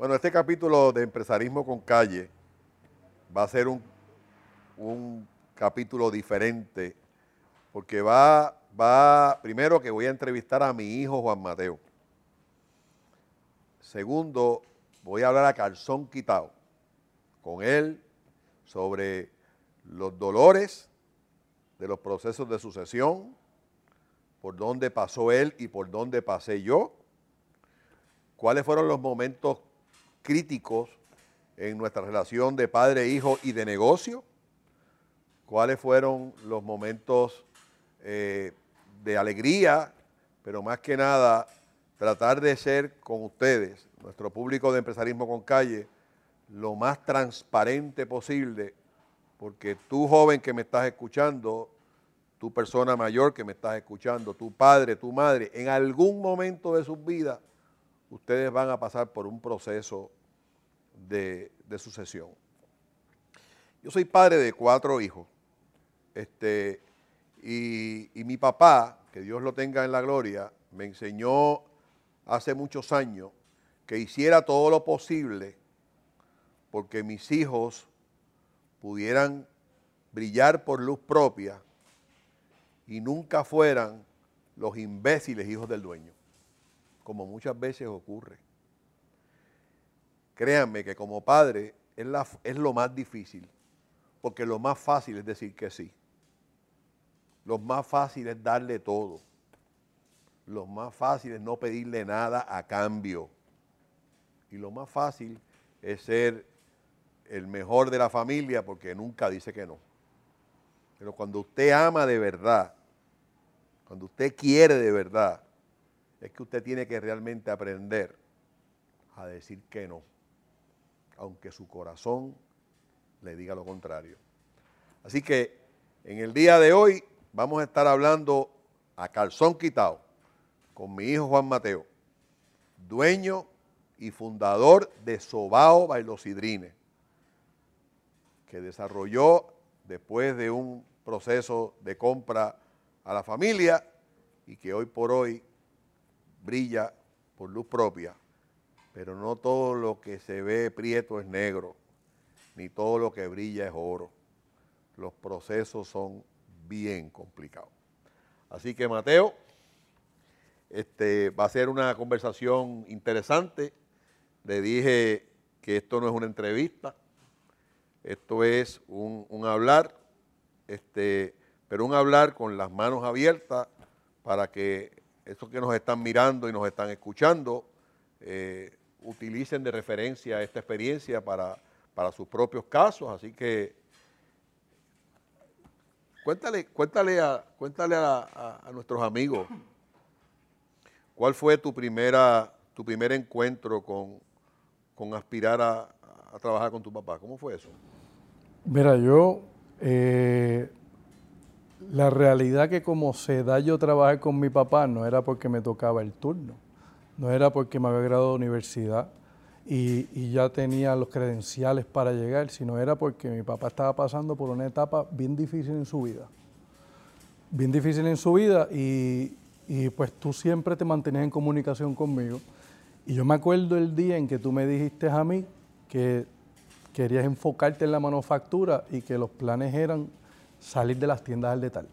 Bueno, este capítulo de empresarismo con calle va a ser un, un capítulo diferente porque va, va, primero que voy a entrevistar a mi hijo Juan Mateo. Segundo, voy a hablar a calzón quitado con él sobre los dolores de los procesos de sucesión, por dónde pasó él y por dónde pasé yo, cuáles fueron los momentos críticos en nuestra relación de padre-hijo y de negocio, cuáles fueron los momentos eh, de alegría, pero más que nada tratar de ser con ustedes, nuestro público de empresarismo con calle, lo más transparente posible, porque tú joven que me estás escuchando, tu persona mayor que me estás escuchando, tu padre, tu madre, en algún momento de sus vidas, ustedes van a pasar por un proceso de, sucesión. Yo soy padre de cuatro hijos. Este, y, y, mi papá, que Dios lo tenga en la gloria, me enseñó hace muchos años que hiciera todo lo posible porque mis hijos pudieran brillar por luz propia y nunca fueran los imbéciles hijos del dueño, como muchas veces ocurre. Créanme que como padre es, es lo más difícil, porque lo más fácil es decir que sí. Lo más fácil es darle todo. Lo más fácil es no pedirle nada a cambio. Y lo más fácil es ser el mejor de la familia porque nunca dice que no. Pero cuando usted ama de verdad, cuando usted quiere de verdad, es que usted tiene que realmente aprender a decir que no aunque su corazón le diga lo contrario. Así que en el día de hoy vamos a estar hablando a calzón quitado con mi hijo Juan Mateo, dueño y fundador de Sobao Bailosidrine, que desarrolló después de un proceso de compra a la familia y que hoy por hoy brilla por luz propia pero no todo lo que se ve prieto es negro, ni todo lo que brilla es oro. Los procesos son bien complicados. Así que Mateo, este, va a ser una conversación interesante. Le dije que esto no es una entrevista, esto es un, hablar, este, pero un hablar con las manos abiertas para que esos que nos están mirando y nos están escuchando eh, utilicen de referencia esta experiencia para, sus propios casos. Así que cuéntale, cuéntale, a, cuéntale a, nuestros amigos cuál fue tu, primera, tu primer encuentro con, aspirar a, trabajar con tu papá. ¿Cómo fue eso? Mira, yo, eh, la realidad que como se da yo trabajar con mi papá no era porque me tocaba el turno no era porque me había graduado de universidad y, ya tenía los credenciales para llegar, sino era porque mi papá estaba pasando por una etapa bien difícil en su vida. Bien difícil en su vida y, pues tú siempre te mantenías en comunicación conmigo. Y yo me acuerdo el día en que tú me dijiste a mí que querías enfocarte en la manufactura y que los planes eran salir de las tiendas al detalle.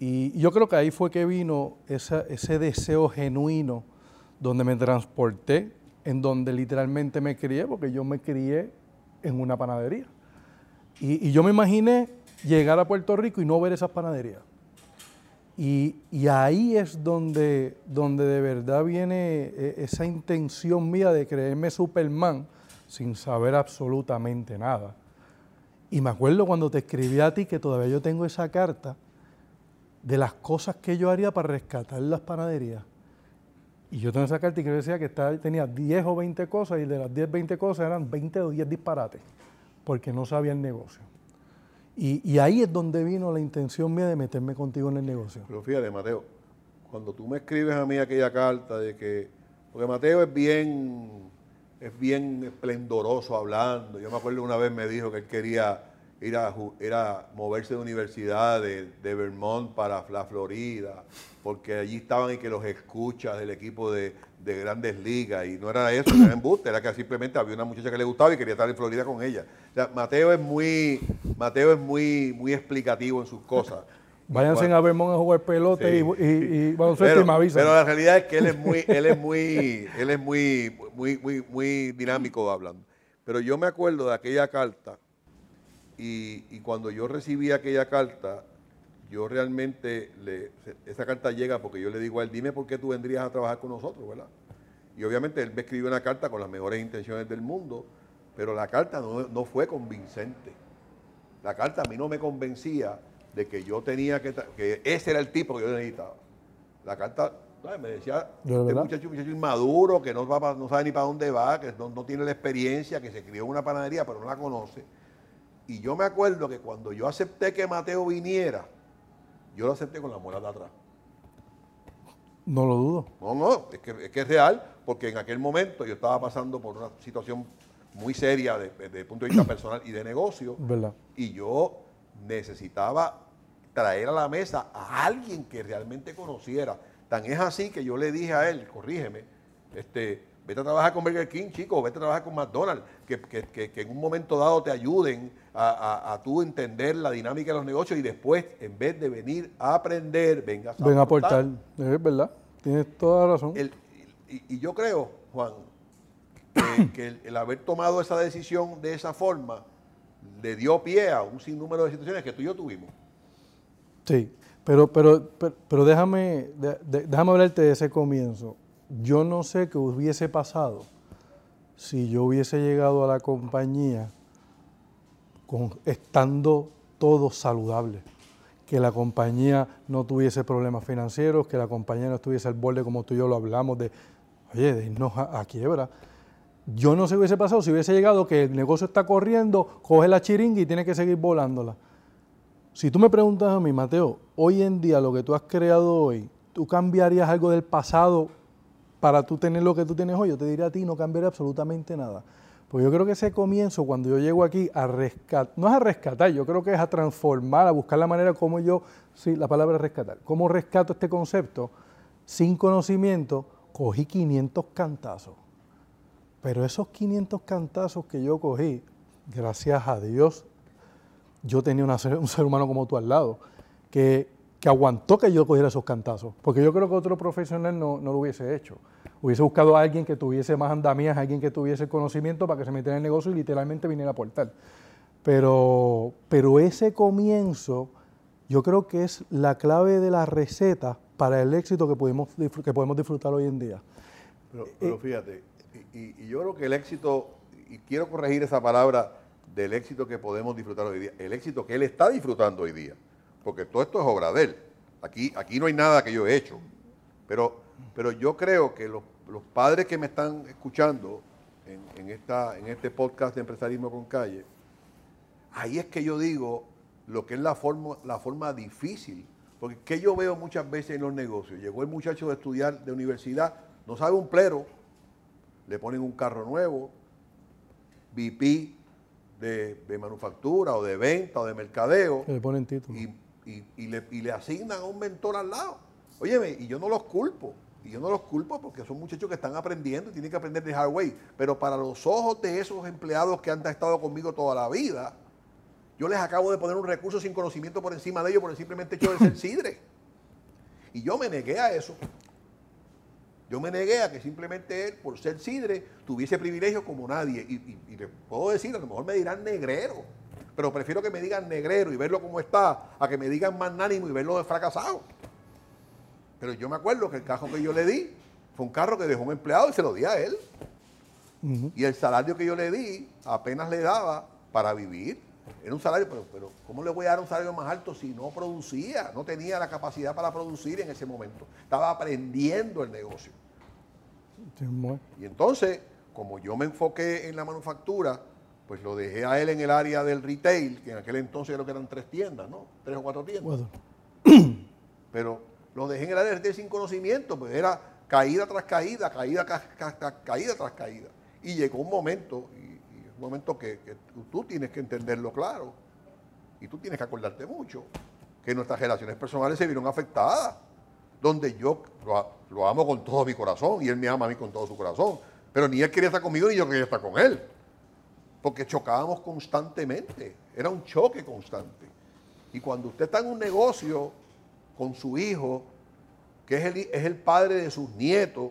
Y yo creo que ahí fue que vino ese deseo genuino donde me transporté, en donde literalmente me crié, porque yo me crié en una panadería. Y, yo me imaginé llegar a Puerto Rico y no ver esas panaderías. Y, ahí es donde, donde de verdad viene e, esa intención mía de creerme Superman sin saber absolutamente nada. Y me acuerdo cuando te escribí a ti que todavía yo tengo esa carta de las cosas que yo haría para rescatar las panaderías. Y yo tengo esa carta y que decía que tenía 10 o 20 cosas y de las 10, 20 cosas eran 20 o 10 disparates, porque no sabía el negocio. Y, ahí es donde vino la intención mía de meterme contigo en el negocio. Pero fíjate, Mateo, cuando tú me escribes a mí aquella carta de que, porque Mateo es bien, es bien esplendoroso hablando. Yo me acuerdo una vez me dijo que él quería ir a, moverse de universidad de, Vermont para la Florida, porque allí estaban y que los escuchas del equipo de, de grandes ligas y no era eso, era embuste, era que simplemente había una muchacha que le gustaba y quería estar en Florida con ella. O sea, Mateo es muy, Mateo es muy, muy explicativo en sus cosas. Váyanse a Vermont a jugar pelota y, y, y pero, y me avisan. Pero la realidad es que él es muy, él es muy, él es muy, muy, muy, muy dinámico hablando. Pero yo me acuerdo de aquella carta y, y cuando yo recibí aquella carta, yo realmente, le, esa carta llega porque yo le digo a él, dime por qué tú vendrías a trabajar con nosotros, ¿verdad? Y obviamente él me escribió una carta con las mejores intenciones del mundo, pero la carta no, fue convincente. La carta a mí no me convencía de que yo tenía que, que ese era el tipo que yo necesitaba. La carta me decía, este muchacho, un muchacho inmaduro, que no, va, no sabe ni para dónde va, que no, no, tiene la experiencia, que se crió en una panadería, pero no la conoce. Y yo me acuerdo que cuando yo acepté que Mateo viniera, yo lo acepté con la muela de atrás. No lo dudo. No, no, es que, es real, porque en aquel momento yo estaba pasando por una situación muy seria desde el punto de vista personal y de negocio. ¿Verdad? Y yo necesitaba traer a la mesa a alguien que realmente conociera. Tan es así que yo le dije a él, corrígeme, este, Vete a trabajar con Burger King, chicos, vete a trabajar con McDonald's, que, en un momento dado te ayuden a, a, tú entender la dinámica de los negocios y después, en vez de venir a aprender, vengas a Ven a aportar. Es verdad, tienes toda la razón. y, yo creo, Juan, que, el, haber tomado esa decisión de esa forma le dio pie a un sinnúmero de situaciones que tú y yo tuvimos. Sí, pero, pero, pero, déjame, déjame hablarte de ese comienzo yo no sé qué hubiese pasado si yo hubiese llegado a la compañía con, estando todo saludable, que la compañía no tuviese problemas financieros, que la compañía no estuviese al borde como tú y yo lo hablamos de, oye, de irnos a, quiebra. Yo no sé qué hubiese pasado si hubiese llegado que el negocio está corriendo, coge la chiringa y tiene que seguir volándola. Si tú me preguntas a mí, Mateo, hoy en día lo que tú has creado hoy, ¿tú cambiarías algo del pasado para tú tener lo que tú tienes hoy, yo te diría a ti, no cambiaría absolutamente nada. Pues yo creo que ese comienzo, cuando yo llego aquí a rescatar, no es a rescatar, yo creo que es a transformar, a buscar la manera como yo, sí, la palabra es rescatar, cómo rescato este concepto, sin conocimiento, cogí 500 cantazos. Pero esos 500 cantazos que yo cogí, gracias a Dios, yo tenía un ser humano como tú al lado, que que aguantó que yo cogiera esos cantazos, porque yo creo que otro profesional no, lo hubiese hecho. Hubiese buscado a alguien que tuviese más andamías, alguien que tuviese conocimiento para que se metiera en el negocio y literalmente viniera a aportar. Pero, pero ese comienzo yo creo que es la clave de la receta para el éxito que podemos, que podemos disfrutar hoy en día. Pero, eh, fíjate, y, yo creo que el éxito, y quiero corregir esa palabra del éxito que podemos disfrutar hoy día, el éxito que él está disfrutando hoy día porque todo esto es obra de él. Aquí, aquí no hay nada que yo he hecho. Pero, pero yo creo que los, padres que me están escuchando en, esta, en este podcast de Empresarismo con Calle, ahí es que yo digo lo que es la forma, la forma difícil. Porque que yo veo muchas veces en los negocios, llegó el muchacho de estudiar de universidad, no sabe un plero, le ponen un carro nuevo, VP de, manufactura o de venta o de mercadeo. Le ponen título y, le, asignan a un mentor al lado. Óyeme, y yo no los culpo. Y yo no los culpo porque son muchachos que están aprendiendo y tienen que aprender de hard way. Pero para los ojos de esos empleados que han estado conmigo toda la vida, yo les acabo de poner un recurso sin conocimiento por encima de ellos por el simplemente hecho de ser sidre. Y yo me negué a eso. Yo me negué a que simplemente él, por ser sidre, tuviese privilegios como nadie. Y, y, les puedo decir, a lo mejor me dirán negrero pero prefiero que me digan negrero y verlo como está, a que me digan magnánimo y verlo de fracasado. Pero yo me acuerdo que el carro que yo le di fue un carro que dejó un empleado y se lo di a él. Y el salario que yo le di apenas le daba para vivir. Era un salario, pero, pero ¿cómo le voy a dar un salario más alto si no producía? No tenía la capacidad para producir en ese momento. Estaba aprendiendo el negocio. Y entonces, como yo me enfoqué en la manufactura, pues lo dejé a él en el área del retail, que en aquel entonces creo que eran tres tiendas, ¿no? Tres o cuatro tiendas. Pero lo dejé en el área del retail sin conocimiento, pues era caída tras caída, caída, caída tras caída. Y llegó un momento, y, un momento que, tú tienes que entenderlo claro, y tú tienes que acordarte mucho, que nuestras relaciones personales se vieron afectadas. donde yo lo, amo con todo mi corazón y él me ama a mí con todo su corazón. Pero ni él quería estar conmigo ni yo quería estar con él. Porque chocábamos constantemente. Era un choque constante. Y cuando usted está en un negocio con su hijo, que es el, es el padre de sus nietos,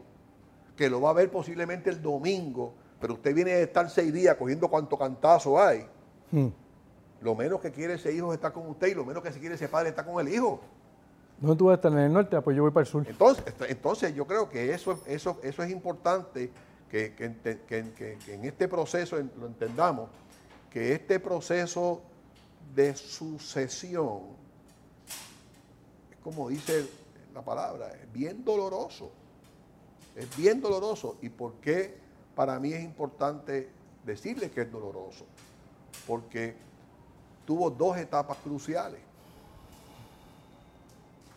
que lo va a ver posiblemente el domingo, pero usted viene de estar seis días cogiendo cuánto cantazo hay. Hmm. Lo menos que quiere ese hijo es estar con usted y lo menos que se quiere ese padre está con el hijo. ¿Dónde tú vas a estar? ¿En el norte? Ah, Pues yo voy para el sur. Entonces, entonces yo creo que eso, eso, eso es importante que, que que- que- en este proceso lo entendamos, que este proceso de sucesión, es como dice la palabra, es bien doloroso. Es bien doloroso. ¿Y por qué para mí es importante decirle que es doloroso? Porque tuvo dos etapas cruciales.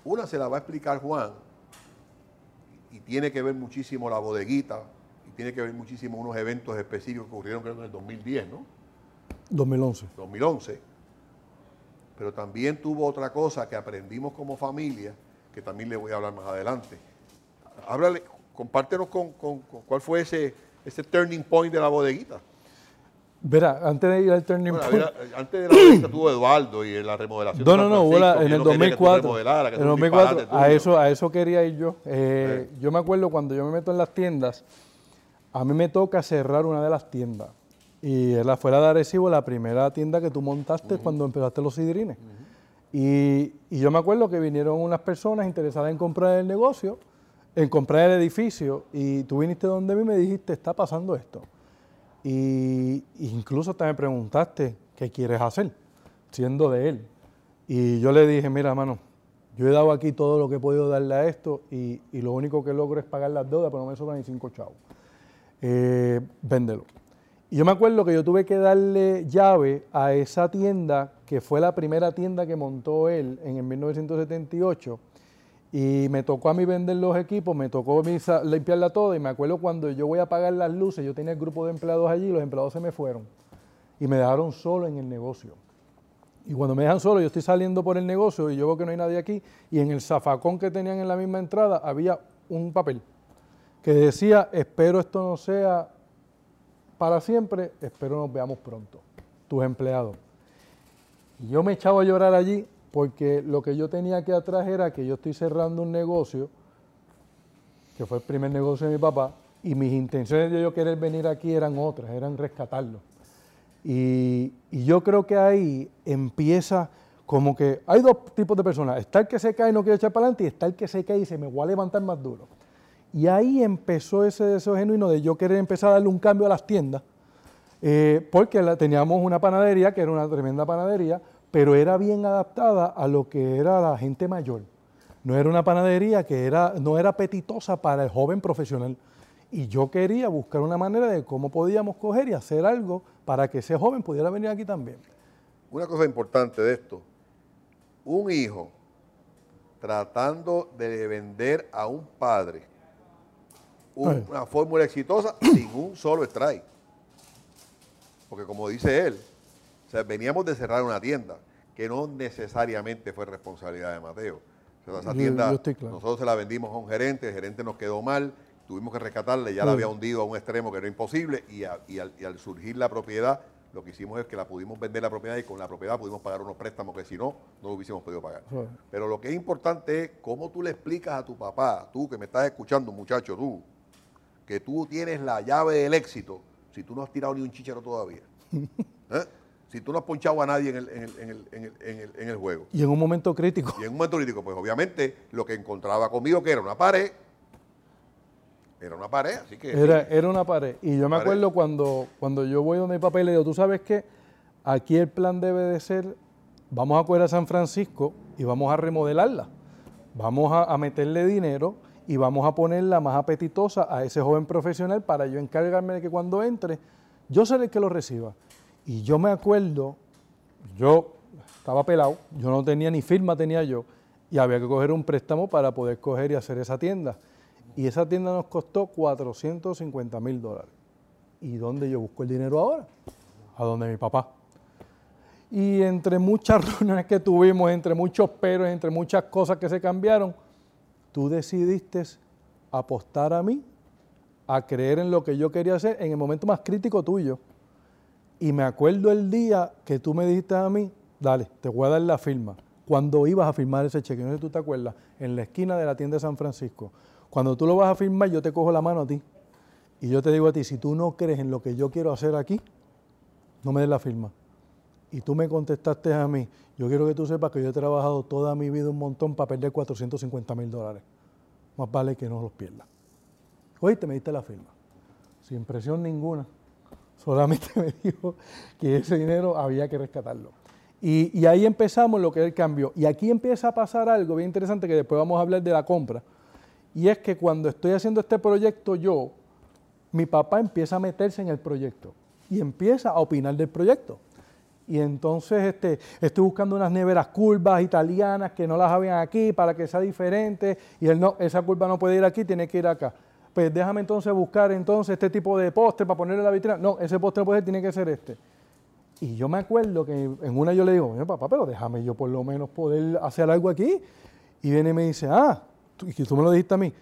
Una se la va a explicar Juan y tiene que ver muchísimo la bodeguita y tiene que ver muchísimo unos eventos específicos que ocurrieron creo en el 2010, ¿no? 2011. 2011. Pero también tuvo otra cosa que aprendimos como familia, que también le voy a hablar más adelante. Háblale, compártenos con, con- con cuál fue ese, ese turning point de la bodeguita. Verá, antes de ir al turning Bueno, point. antes de la bodeguita tuvo Eduardo y la remodelación. No, de no, no, la- en el no quería que tú 2004. remodelaras, que En el es un 2004, disparate a eso, a eso quería ir yo. Eh, Yo me acuerdo cuando yo me meto en las tiendas, a mí me toca cerrar una de las tiendas. Y era fuera de Arecibo, la primera tienda que tú montaste cuando empezaste los sidrines. y, y yo me acuerdo que vinieron unas personas interesadas en comprar el negocio, en comprar el edificio, y tú viniste donde mí y me dijiste, está pasando esto. Y incluso hasta me preguntaste, ¿qué quieres hacer? Siendo de él. Y yo le dije, mira, mano, yo he dado aquí todo lo que he podido darle a esto y, y lo único que logro es pagar las deudas, pero no me sobran ni cinco chavos. Eh, véndelo. Y yo me acuerdo que yo tuve que darle llave a esa tienda, que fue la primera tienda que montó él en el 1978. Y me tocó a mí vender los equipos, me tocó a limpiarla toda. Y me acuerdo cuando yo voy a pagar las luces, yo tenía el grupo de empleados allí, los empleados se me fueron. Y me dejaron solo en el negocio. Y cuando me dejan solo, yo estoy saliendo por el negocio y yo veo que no hay nadie aquí. Y en el zafacón que tenían en la misma entrada había un papel que decía, espero esto no sea para siempre, espero nos veamos pronto, tus empleados. Y yo me echaba a llorar allí porque lo que yo tenía aquí atrás era que yo estoy cerrando un negocio, que fue el primer negocio de mi papá, y mis intenciones de yo querer venir aquí eran otras, eran rescatarlo. Y, yo creo que ahí empieza como que hay dos tipos de personas. Está el que se cae y no quiere echar para adelante y está el que se cae y dice, me voy a levantar más duro. Y ahí empezó ese deseo genuino de yo querer empezar a darle un cambio a las tiendas, eh, porque teníamos una panadería que era una tremenda panadería, pero era bien adaptada a lo que era la gente mayor. No era una panadería que era, no era apetitosa para el joven profesional. Y yo quería buscar una manera de cómo podíamos coger y hacer algo para que ese joven pudiera venir aquí también. Una cosa importante de esto, un hijo tratando de vender a un padre un- una fórmula exitosa sin un solo strike. Porque como dice él, sea, veníamos de cerrar una tienda que no necesariamente fue responsabilidad de Mateo. O sea, esa Yo- tienda, yo estoy claro. nosotros se la vendimos a un gerente, el gerente nos quedó mal, tuvimos que rescatarle, ya la había hundido a un extremo que era imposible y, a- y al, y al surgir la propiedad, lo que hicimos es que la pudimos vender la propiedad y con la propiedad pudimos pagar unos préstamos que si no, no lo hubiésemos podido pagar. Sí. Pero lo que es importante es cómo tú le explicas a tu papá, tú que me estás escuchando, muchacho, tú, que tú tienes la llave del éxito si tú no has tirado ni un chichero todavía. ¿Eh? Si tú no has ponchado a nadie en el, en el- en el- en el- en el- en el juego. Y en un momento crítico, Y en un momento crítico, pues obviamente lo que encontraba conmigo que era una pared, era una pared, así que... Era, era una pared. Y yo me Pared. acuerdo cuando, cuando yo voy donde mi papá y le digo, tú sabes qué, aquí el plan debe de ser, vamos a coger a San Francisco y vamos a remodelarla. Vamos a, a meterle dinero y vamos a ponerla más apetitosa a ese joven profesional para yo encargarme de que cuando entre, yo seré el que lo reciba. Y yo me acuerdo, yo estaba pelado, yo no tenía ni firma, tenía yo, y había que coger un préstamo para poder coger y hacer esa tienda. Y esa tienda nos costó 450 mil dólares. ¿Y dónde yo busco el dinero ahora? A donde mi papá. Y entre muchas reuniones que tuvimos, entre muchos peros, entre muchas cosas que se cambiaron, tú decidiste apostar a mí, a creer en lo que yo quería hacer en el momento más crítico tuyo. Y me acuerdo el día que tú me dijiste a mí, dale, te voy a dar la firma. Cuando ibas a firmar ese cheque, no sé si tú te acuerdas, en la esquina de la tienda de San Francisco. Cuando tú lo vas a firmar, yo te cojo la mano a ti. Y yo te digo a ti, si tú no crees en lo que yo quiero hacer aquí, no me des la firma. Y tú me contestaste a mí, yo quiero que tú sepas que yo he trabajado toda mi vida un montón para perder 450 mil dólares. Más vale que no los pierdas. Oíste, me diste la firma. Sin presión ninguna. Solamente me dijo que ese dinero había que rescatarlo. Y, ahí empezamos lo que es el cambio. Y aquí empieza a pasar algo bien interesante que después vamos a hablar de la compra. Y es que cuando estoy haciendo este proyecto yo, mi papá empieza a meterse en el proyecto y empieza a opinar del proyecto. Y entonces este, estoy buscando unas neveras curvas italianas que no las habían aquí para que sea diferente. Y él no, esa curva no puede ir aquí, tiene que ir acá. Pues déjame entonces buscar entonces este tipo de postre para ponerle en la vitrina. No, ese postre no puede tiene que ser este. Y yo me acuerdo que en una yo le digo, papá, pero déjame yo por lo menos poder hacer algo aquí. Y viene y me dice, ah, y tú me lo dijiste a mí,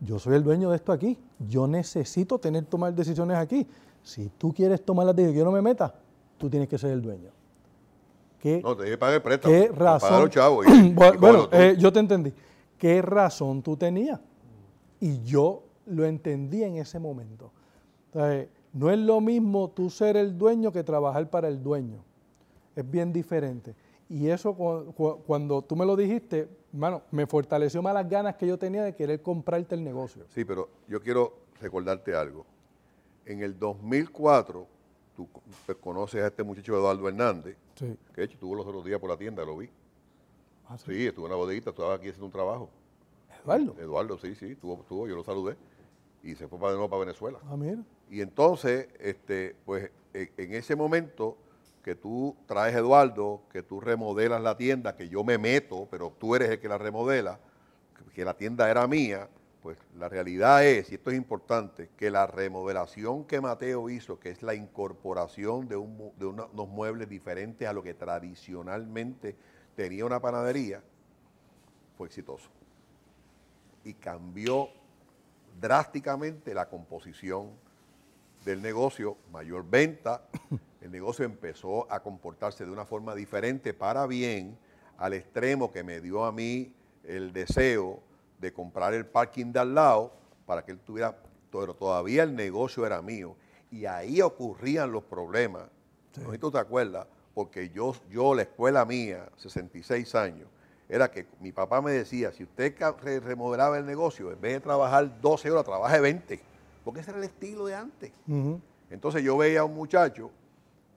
yo soy el dueño de esto aquí. Yo necesito tener tomar decisiones aquí. Si tú quieres tomar las decisiones, yo no me meta, tú tienes que ser el dueño. ¿Qué, no, te que pagar el préstamo. ¿Qué razón? Chavos bueno, eh, yo te entendí. ¿Qué razón tú tenías? Y yo lo entendí en ese momento. no es lo mismo tú ser el dueño que trabajar para el dueño. Es bien diferente. Y eso cuando tú me lo dijiste, mano, me fortaleció más las ganas que yo tenía de querer comprarte el negocio. Sí, pero yo quiero recordarte algo. En el 2004, tú conoces a este muchacho Eduardo Hernández, que de hecho estuvo los otros días por la tienda, lo vi. Ah, sí? estuvo en la bodeguita, estaba aquí haciendo un trabajo. ¿Eduardo? Eduardo, sí, sí, estuvo, estuvo, yo lo saludé y se fue para de nuevo para Venezuela. Ah, mira. Y entonces, este, pues en ese momento que tú traes Eduardo, que tú remodelas la tienda, que yo me meto, pero tú eres el que la remodela, que la tienda era mía, pues la realidad es, y esto es importante, que la remodelación que Mateo hizo, que es la incorporación de, unos muebles diferentes a lo que tradicionalmente tenía una panadería, fue exitoso. Y cambió drásticamente la composición del negocio, mayor venta, el negocio empezó a comportarse de una forma diferente para bien, al extremo que me dio a mí el deseo de comprar el parking de al lado para que él tuviera, pero todavía el negocio era mío. Y ahí ocurrían los problemas. No tú te acuerdas, porque yo, yo, la escuela mía, 66 años, era que mi papá me decía, si usted remodelaba el negocio, en vez de trabajar 12 horas, trabaje 20, porque ese era el estilo de antes. Entonces yo veía a un muchacho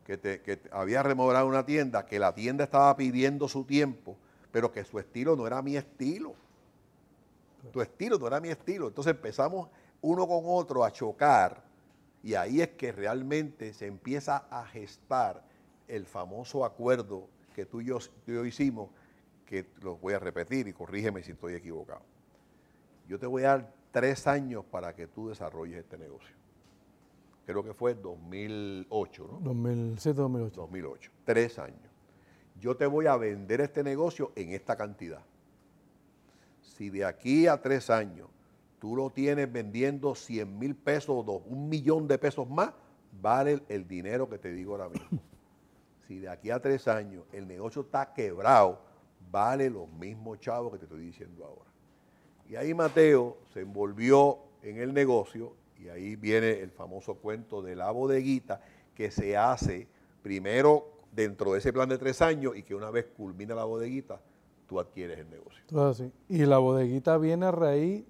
que, te, había remodelado una tienda, que la tienda estaba pidiendo su tiempo, pero que su estilo no era mi estilo. Tu estilo no era mi estilo. Entonces empezamos uno con otro a chocar y ahí es que realmente se empieza a gestar el famoso acuerdo que tú y yo, hicimos, que lo voy a repetir y corrígeme si estoy equivocado. Yo te voy a dar tres años para que tú desarrolles este negocio creo que fue 2008, ¿no? 2007, 2008. 2008, tres años. Yo te voy a vender este negocio en esta cantidad. Si de aquí a tres años tú lo tienes vendiendo 100 mil pesos o un millón de pesos más, vale el dinero que te digo ahora mismo. Si de aquí a tres años el negocio está quebrado, vale los mismos chavos que te estoy diciendo ahora. Y ahí Mateo se envolvió en el negocio y ahí viene el famoso cuento de la bodeguita que se hace primero dentro de ese plan de tres años y que una vez culmina la bodeguita, tú adquieres el negocio. Y la bodeguita viene a raíz,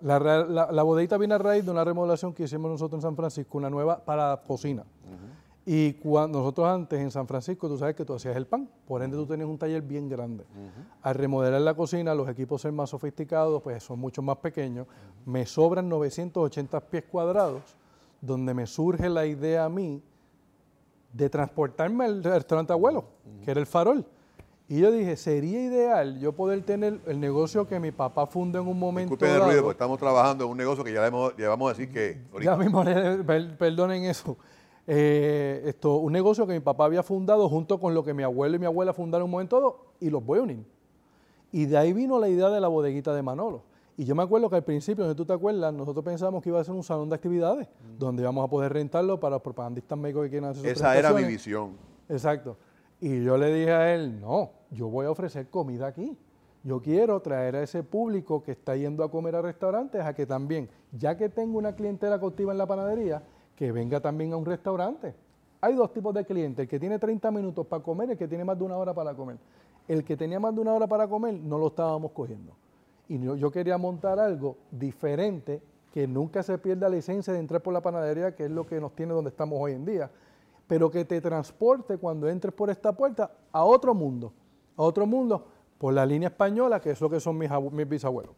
la, la, bodeguita viene a raíz de una remodelación que hicimos nosotros en San Francisco, una nueva para cocina. Y cuando nosotros antes en San Francisco, tú sabes que tú hacías el pan, por ende tú tenías un taller bien grande. Al remodelar la cocina, los equipos ser más sofisticados, pues son mucho más pequeños. Me sobran 980 pies cuadrados, donde me surge la idea a mí de transportarme al restaurante abuelo, que era el farol. Y yo dije, sería ideal yo poder tener el negocio que mi papá fundó en un momento Disculpen el ruido, porque estamos trabajando en un negocio que ya llevamos a decir que... Ya mismo, perdonen eso. Eh, esto, un negocio que mi papá había fundado junto con lo que mi abuelo y mi abuela fundaron un momento dado y los voy a unir. Y de ahí vino la idea de la bodeguita de Manolo. Y yo me acuerdo que al principio, si tú te acuerdas, nosotros pensábamos que iba a ser un salón de actividades, donde íbamos a poder rentarlo para los propagandistas médicos que quieran hacer sus Esa era mi visión. Exacto. Y yo le dije a él, no, yo voy a ofrecer comida aquí. Yo quiero traer a ese público que está yendo a comer a restaurantes a que también, ya que tengo una clientela cautiva en la panadería, que venga también a un restaurante. Hay dos tipos de clientes, el que tiene 30 minutos para comer y el que tiene más de una hora para comer. El que tenía más de una hora para comer no lo estábamos cogiendo. Y yo, quería montar algo diferente, que nunca se pierda la esencia de entrar por la panadería, que es lo que nos tiene donde estamos hoy en día, pero que te transporte cuando entres por esta puerta a otro mundo, a otro mundo por la línea española, que es lo que son mis, mis bisabuelos.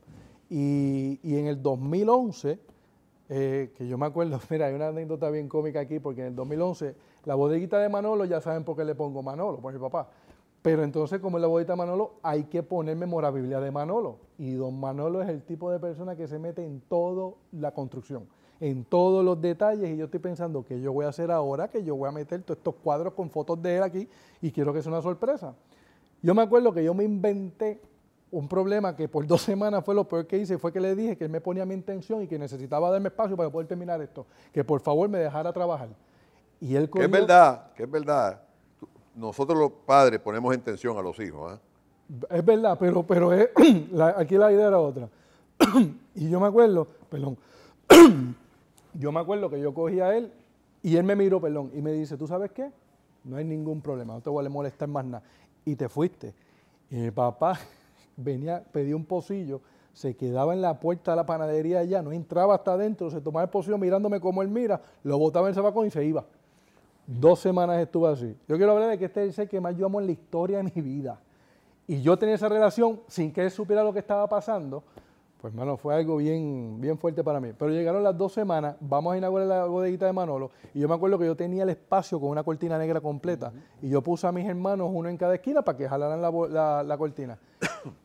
Y, y en el 2011, eh, que yo me acuerdo, mira, hay una anécdota bien cómica aquí, porque en el 2011, la bodeguita de Manolo, ya saben por qué le pongo Manolo, por mi papá. Pero entonces, como es la bodeguita de Manolo, hay que poner memorabilia de Manolo. Y don Manolo es el tipo de persona que se mete en toda la construcción, en todos los detalles. Y yo estoy pensando que yo voy a hacer ahora, que yo voy a meter todos estos cuadros con fotos de él aquí, y quiero que sea una sorpresa. Yo me acuerdo que yo me inventé un problema que por dos semanas fue lo peor que hice, fue que le dije que él me ponía mi intención y que necesitaba darme espacio para poder terminar esto, que por favor me dejara trabajar. Y él Que es verdad, que es verdad. Nosotros los padres ponemos en tensión a los hijos. ¿ah? Es verdad, pero, pero es- la- aquí la idea era otra. y yo me acuerdo, perdón, yo me acuerdo que yo cogí a él y él me miró, perdón, y me dice, ¿tú sabes qué? No hay ningún problema, no te voy a molestar más nada. Y te fuiste. Y mi papá venía, pedía un pocillo, se quedaba en la puerta de la panadería allá, no entraba hasta adentro, se tomaba el pocillo mirándome como él mira, lo botaba en el zapacón y se iba. Dos semanas estuve así. Yo quiero hablar de que este es el que más yo amo en la historia de mi vida. Y yo tenía esa relación sin que él supiera lo que estaba pasando. Pues, hermano, fue algo bien, bien fuerte para mí. Pero llegaron las dos semanas, vamos a inaugurar la bodeguita de Manolo. Y yo me acuerdo que yo tenía el espacio con una cortina negra completa. Y yo puse a mis hermanos uno en cada esquina para que jalaran la, la- la cortina.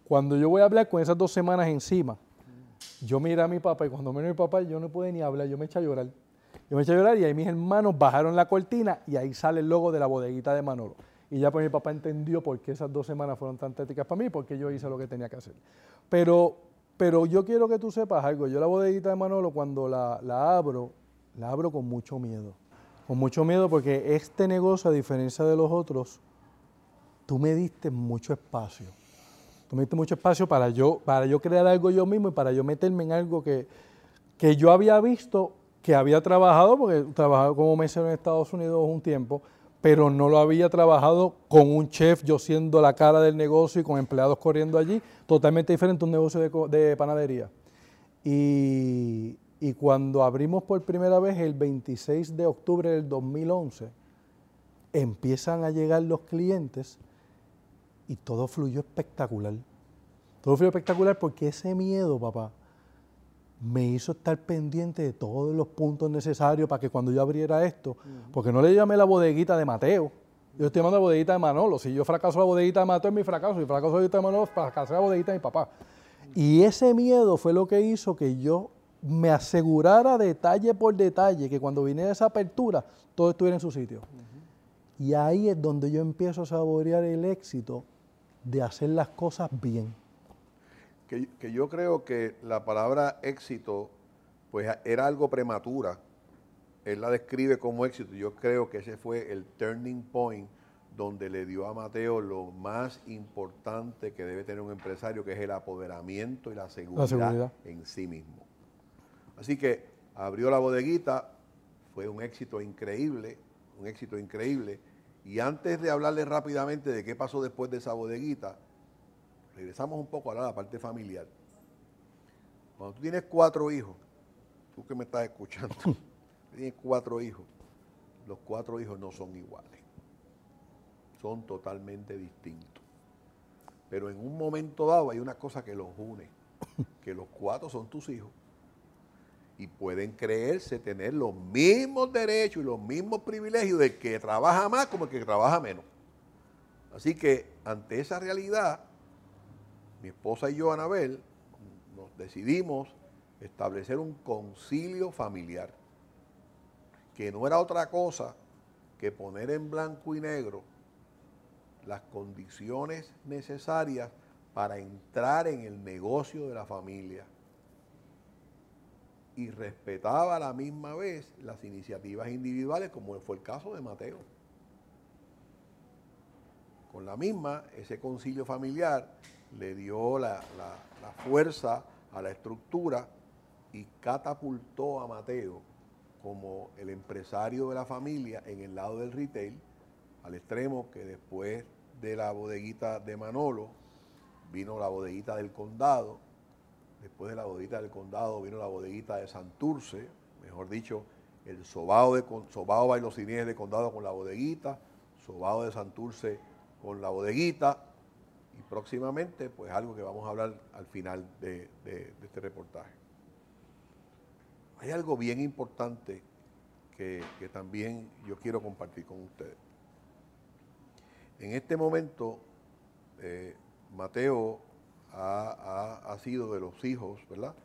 Cuando yo voy a hablar con esas dos semanas encima, yo miré a mi papá y cuando a mi papá yo no pude ni hablar, yo me eché a llorar. Yo me eché a llorar y ahí mis hermanos bajaron la cortina y ahí sale el logo de la bodeguita de Manolo. Y ya pues mi papá entendió por qué esas dos semanas fueron tan tétricas para mí, porque yo hice lo que tenía que hacer. Pero, pero yo quiero que tú sepas algo. Yo la bodeguita de Manolo cuando la, la abro, la abro con mucho miedo. Con mucho miedo porque este negocio, a diferencia de los otros, tú me diste mucho espacio. Tú me diste mucho espacio para yo, para yo crear algo yo mismo y para yo meterme en algo que, que yo había visto, que había trabajado, porque he trabajado como mesero en Estados Unidos un tiempo, pero no lo había trabajado con un chef, yo siendo la cara del negocio y con empleados corriendo allí, totalmente diferente a un negocio de, de panadería. Y, y cuando abrimos por primera vez el 26 de octubre del 2011, empiezan a llegar los clientes y todo fluyó espectacular. Todo fluyó espectacular porque ese miedo, papá, me hizo estar pendiente de todos los puntos necesarios para que cuando yo abriera esto, porque no le llamé la bodeguita de Mateo, yo estoy llamando la bodeguita de Manolo. Si yo fracaso la bodeguita de Mateo es mi fracaso, si fracaso la bodeguita de Manolo, fracasé la bodeguita de mi papá. Y ese miedo fue lo que hizo que yo me asegurara detalle por detalle que cuando viniera esa apertura, todo estuviera en su sitio. Y ahí es donde yo empiezo a saborear el éxito de hacer las cosas bien. Que, que yo creo que la palabra éxito, pues era algo prematura. Él la describe como éxito. Yo creo que ese fue el turning point donde le dio a Mateo lo más importante que debe tener un empresario, que es el apoderamiento y la seguridad, seguridad. en sí mismo. Así que abrió la bodeguita, fue un éxito increíble, un éxito increíble. Y antes de hablarle rápidamente de qué pasó después de esa bodeguita, regresamos un poco a la parte familiar. Cuando tú tienes cuatro hijos, tú que me estás escuchando, tienes cuatro hijos, los cuatro hijos no son iguales, son totalmente distintos. Pero en un momento dado hay una cosa que los une, que los cuatro son tus hijos y pueden creerse tener los mismos derechos y los mismos privilegios del que trabaja más como el que trabaja menos. Así que ante esa realidad, mi esposa y yo, Anabel, nos decidimos establecer un concilio familiar, que no era otra cosa que poner en blanco y negro las condiciones necesarias para entrar en el negocio de la familia. Y respetaba a la misma vez las iniciativas individuales, como fue el caso de Mateo. Con la misma, ese concilio familiar le dio la, la fuerza a la estructura y catapultó a Mateo como el empresario de la familia en el lado del retail, al extremo que después de la bodeguita de Manolo vino la bodeguita del condado, después de la bodeguita del condado vino la bodeguita de Santurce, mejor dicho, el sobao de sobao de condado con la bodeguita, sobao de Santurce con la bodeguita y próximamente pues algo que vamos a hablar al final de este reportaje. Hay algo bien importante que, también yo quiero compartir con ustedes. En este momento, eh, Mateo ha, sido de los hijos, ¿verdad?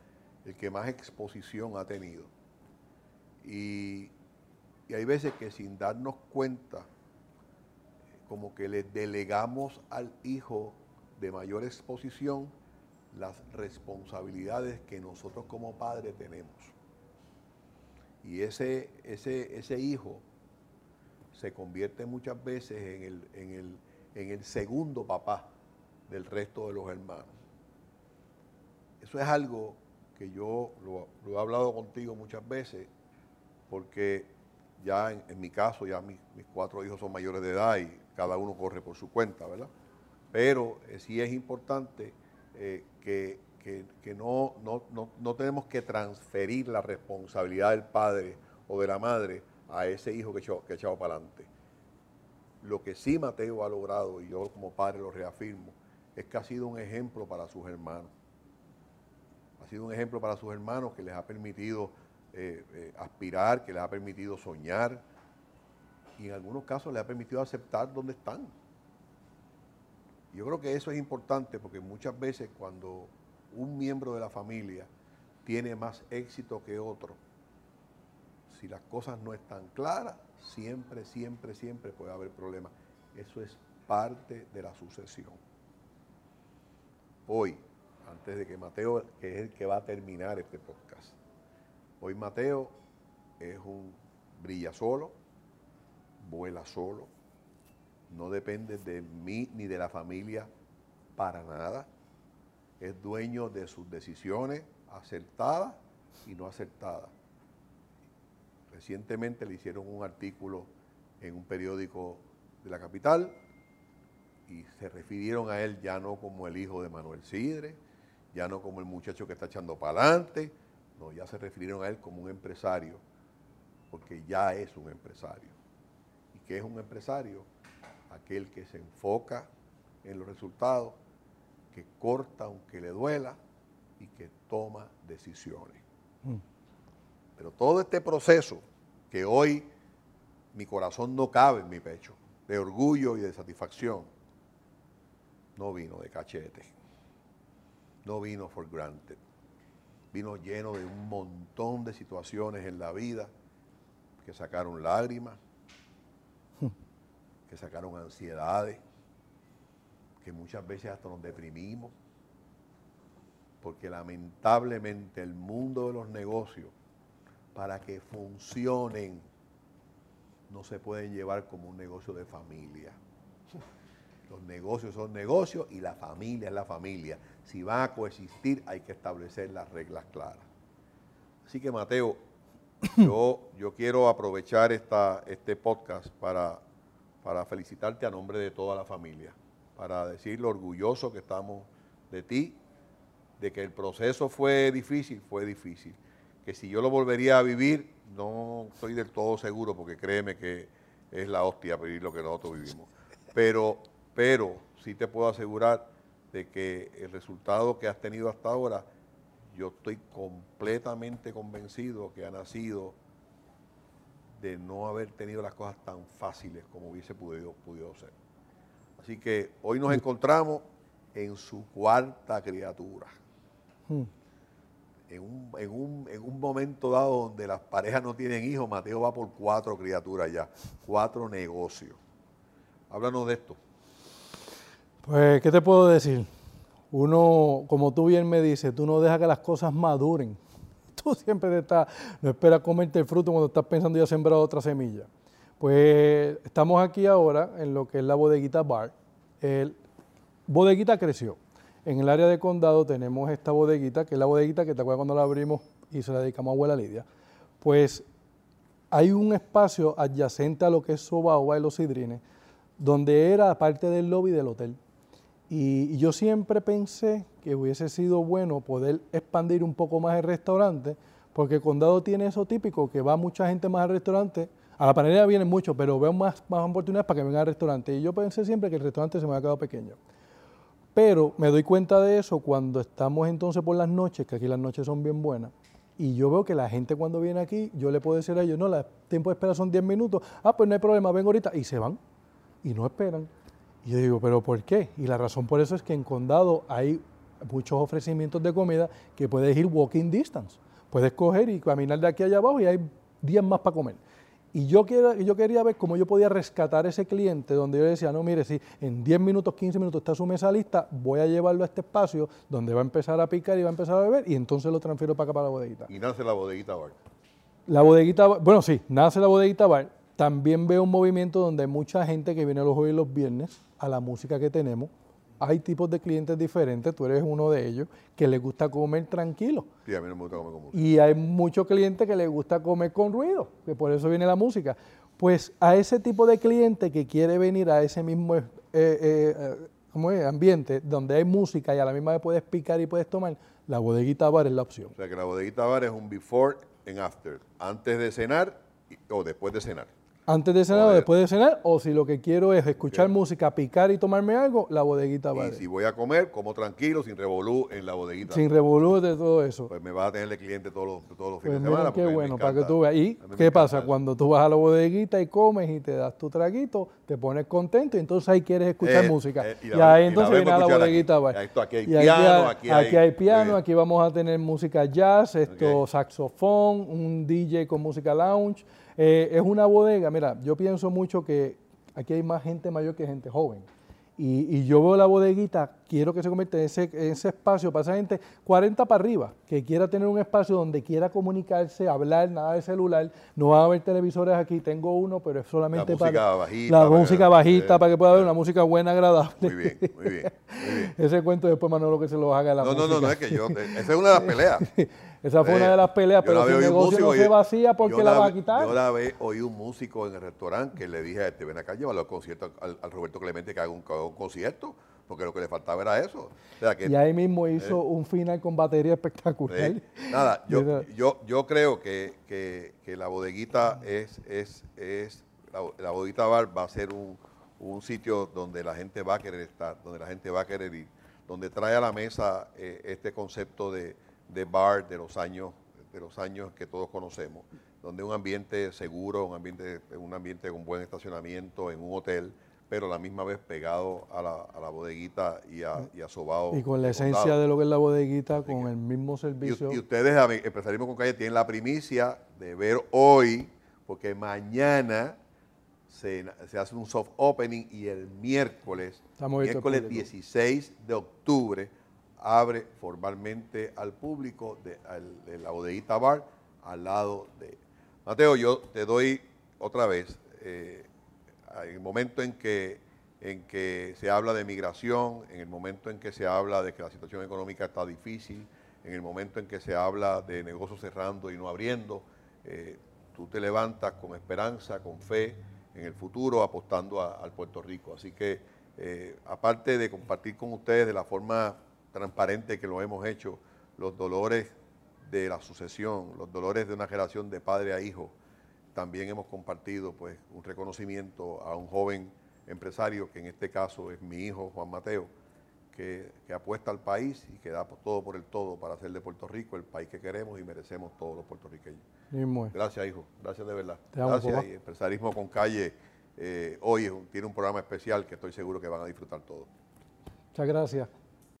El que más exposición ha tenido. Y, y hay veces que sin darnos cuenta, como que le delegamos al hijo de mayor exposición las responsabilidades que nosotros como padres tenemos. Y ese, ese, ese hijo se convierte muchas veces en el, en, el, en el segundo papá del resto de los hermanos. Eso es algo que yo lo, he hablado contigo muchas veces, porque ya en, mi caso, ya mis, cuatro hijos son mayores de edad y cada uno corre por su cuenta, ¿verdad? Pero eh, sí es importante eh, que que, no, no, tenemos que transferir la responsabilidad del padre o de la madre a ese hijo que, echó, que echado para adelante. Lo que sí Mateo ha logrado, y yo como padre lo reafirmo, es que ha sido un ejemplo para sus hermanos. Ha sido un ejemplo para sus hermanos que les ha permitido eh, eh, aspirar, que les ha permitido soñar y en algunos casos les ha permitido aceptar dónde están. Yo creo que eso es importante porque muchas veces cuando un miembro de la familia tiene más éxito que otro, si las cosas no están claras, siempre, siempre, siempre puede haber problemas. Eso es parte de la sucesión. Hoy, antes de que Mateo, que es el que va a terminar este podcast, hoy Mateo es un brilla solo, vuela solo, no depende de mí ni de la familia para nada es dueño de sus decisiones acertadas y no acertadas. Recientemente le hicieron un artículo en un periódico de la capital y se refirieron a él ya no como el hijo de Manuel Sidre, ya no como el muchacho que está echando para adelante, no, ya se refirieron a él como un empresario, porque ya es un empresario. ¿Y qué es un empresario? Aquel que se enfoca en los resultados que corta aunque le duela y que toma decisiones. Mm. Pero todo este proceso que hoy mi corazón no cabe en mi pecho, de orgullo y de satisfacción, no vino de cachete, no vino for granted, vino lleno de un montón de situaciones en la vida que sacaron lágrimas, que sacaron ansiedades, que muchas veces hasta nos deprimimos, porque lamentablemente el mundo de los negocios, para que funcionen, no se pueden llevar como un negocio de familia. Los negocios son negocios y la familia es la familia. Si van a coexistir hay que establecer las reglas claras. Así que Mateo, yo, yo quiero aprovechar esta, este podcast para, para felicitarte a nombre de toda la familia para decir lo orgulloso que estamos de ti, de que el proceso fue difícil, fue difícil. Que si yo lo volvería a vivir, no estoy del todo seguro, porque créeme que es la hostia vivir lo que nosotros vivimos. Pero, pero sí te puedo asegurar de que el resultado que has tenido hasta ahora, yo estoy completamente convencido que ha nacido de no haber tenido las cosas tan fáciles como hubiese podido, podido ser. Así que hoy nos encontramos en su cuarta criatura. Hmm. En, un, momento dado donde las parejas no tienen hijos, Mateo va por cuatro criaturas ya, cuatro negocios. Háblanos de esto. Pues, ¿qué te puedo decir? Uno, como tú bien me dices, tú no dejas que las cosas maduren. tú siempre estás, no esperas comerte el fruto cuando estás pensando ya sembrar otra semilla. Pues estamos aquí ahora en lo que es la bodeguita bar. El bodeguita creció. En el área de condado tenemos esta bodeguita, que es la bodeguita que te acuerdas cuando la abrimos y se la dedicamos a abuela Lidia. Pues hay un espacio adyacente a lo que es Sobaoba y los Sidrines, donde era parte del lobby del hotel. Y, yo siempre pensé que hubiese sido bueno poder expandir un poco más el restaurante, porque el condado tiene eso típico, que va mucha gente más al restaurante. A la panadería vienen muchos, pero veo más, más oportunidades para que vengan al restaurante. Y yo pensé siempre que el restaurante se me había quedado pequeño. Pero me doy cuenta de eso cuando estamos entonces por las noches, que aquí las noches son bien buenas, y yo veo que la gente cuando viene aquí, yo le puedo decir a ellos, no, el tiempo de espera son 10 minutos, ah, pues no hay problema, vengo ahorita, y se van, y no esperan. Y yo digo, ¿pero por qué? Y la razón por eso es que en Condado hay muchos ofrecimientos de comida que puedes ir walking distance. Puedes coger y caminar de aquí allá abajo y hay 10 más para comer. Y yo, quiero, yo quería ver cómo yo podía rescatar ese cliente donde yo decía, no, mire, si en 10 minutos, 15 minutos está su mesa lista, voy a llevarlo a este espacio donde va a empezar a picar y va a empezar a beber y entonces lo transfiero para acá para la bodeguita. Y nace la bodeguita bar. La bodeguita, bueno, sí, nace la bodeguita bar. También veo un movimiento donde hay mucha gente que viene los jueves y los viernes a la música que tenemos. Hay tipos de clientes diferentes, tú eres uno de ellos, que les gusta comer tranquilo. Sí, a mí no me gusta comer con música. Y hay muchos clientes que les gusta comer con ruido, que por eso viene la música. Pues a ese tipo de cliente que quiere venir a ese mismo eh, eh, eh, ambiente, donde hay música y a la misma vez puedes picar y puedes tomar, la bodeguita bar es la opción. O sea que la bodeguita bar es un before and after, antes de cenar o después de cenar. Antes de cenar o después de cenar, o si lo que quiero es escuchar música, picar y tomarme algo, la bodeguita va. Y si voy a comer, como tranquilo, sin revolú en la bodeguita. Sin revolú de todo eso. Pues me vas a tener de cliente todos los, todos los pues fines de semana. Qué bueno, para que tú veas. ¿Y qué pasa? Cuando tú vas a la bodeguita y comes y te das tu traguito, te pones contento y entonces ahí quieres escuchar eh, música. Eh, y, ahí entonces viene a la bodeguita Aquí, hay piano, aquí, hay, piano, aquí vamos a tener música jazz, esto saxofón, un DJ con música lounge. Eh, es una bodega, mira, yo pienso mucho que aquí hay más gente mayor que gente joven. Y, yo veo la bodeguita, quiero que se convierta en ese, ese, espacio para esa gente 40 para arriba, que quiera tener un espacio donde quiera comunicarse, hablar, nada de celular. No va a haber televisores aquí, tengo uno, pero es solamente para bajita, la música bajita, para que pueda haber una música buena, agradable. Muy bien, muy bien. ese cuento después Manolo que se lo haga la no, música. No, no, no, es que yo, esa es una de las peleas. Esa fue una de las peleas, pero si el negocio no se vacía, ¿por qué la, va a quitar? Yo la vez oí un músico en el restaurante que le dije a este, ven acá, llévalo al concierto, al, Roberto Clemente que haga un, concierto, porque lo que le faltaba era eso. y ahí mismo hizo eh, un final con batería espectacular. nada, yo, yo, yo creo que, que, la bodeguita es, es, es la, bodeguita bar va a ser un, un sitio donde la gente va a querer estar, donde la gente va a querer ir, donde trae a la mesa eh, este concepto de de bar de los años, de los años que todos conocemos, donde un ambiente seguro, un ambiente, un ambiente con buen estacionamiento, en un hotel, pero a la misma vez pegado a la, a la bodeguita y a, y a. Y con la esencia de lo que es la bodeguita, con el mismo servicio. Y, ustedes, Empresarismo con Calle, tienen la primicia de ver hoy, porque mañana se, hace un soft opening y el miércoles, miércoles 16 de octubre, abre formalmente al público de, la bodeguita bar al lado de... Mateo, yo te doy otra vez, eh, en el momento en que, en que se habla de migración, en el momento en que se habla de que la situación económica está difícil, en el momento en que se habla de negocios cerrando y no abriendo, eh, tú te levantas con esperanza, con fe en el futuro, apostando al Puerto Rico. Así que, eh, aparte de compartir con ustedes de la forma transparente que lo hemos hecho, los dolores de la sucesión, los dolores de una generación de padre a hijo. También hemos compartido pues, un reconocimiento a un joven empresario, que en este caso es mi hijo Juan Mateo, que, apuesta al país y que da todo por el todo para hacer de Puerto Rico el país que queremos y merecemos todos los puertorriqueños. Gracias, hijo. Gracias de verdad. Gracias. Y Empresarismo con Calle eh, hoy tiene un programa especial que estoy seguro que van a disfrutar todos. Muchas gracias.